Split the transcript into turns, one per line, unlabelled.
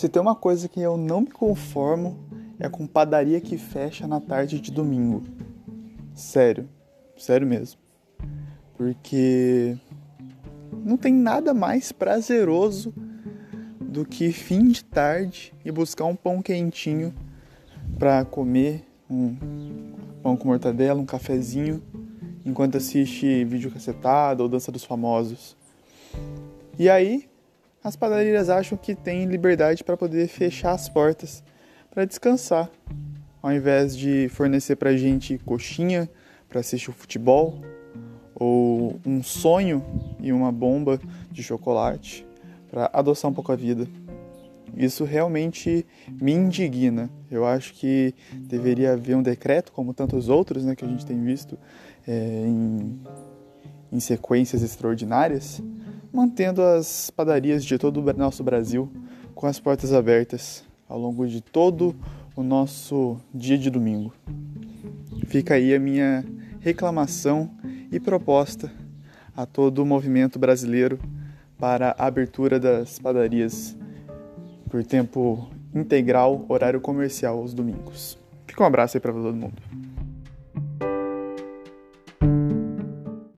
Se tem uma coisa que eu não me conformo é com padaria que fecha na tarde de domingo. Sério, sério mesmo. Porque não tem nada mais prazeroso do que fim de tarde e buscar um pão quentinho para comer, um pão com mortadela, um cafezinho, enquanto assiste vídeo cacetado ou Dança dos Famosos. E aí, as padarias acham que tem liberdade para poder fechar as portas para descansar, ao invés de fornecer para gente coxinha para assistir o futebol ou um sonho e uma bomba de chocolate para adoçar um pouco a vida. Isso realmente me indigna. Eu acho que deveria haver um decreto, como tantos outros né, que a gente tem visto é, em, em sequências extraordinárias, mantendo as padarias de todo o nosso Brasil com as portas abertas ao longo de todo o nosso dia de domingo. Fica aí a minha reclamação e proposta a todo o movimento brasileiro para a abertura das padarias por tempo integral, horário comercial aos domingos. Fica um abraço aí para todo mundo.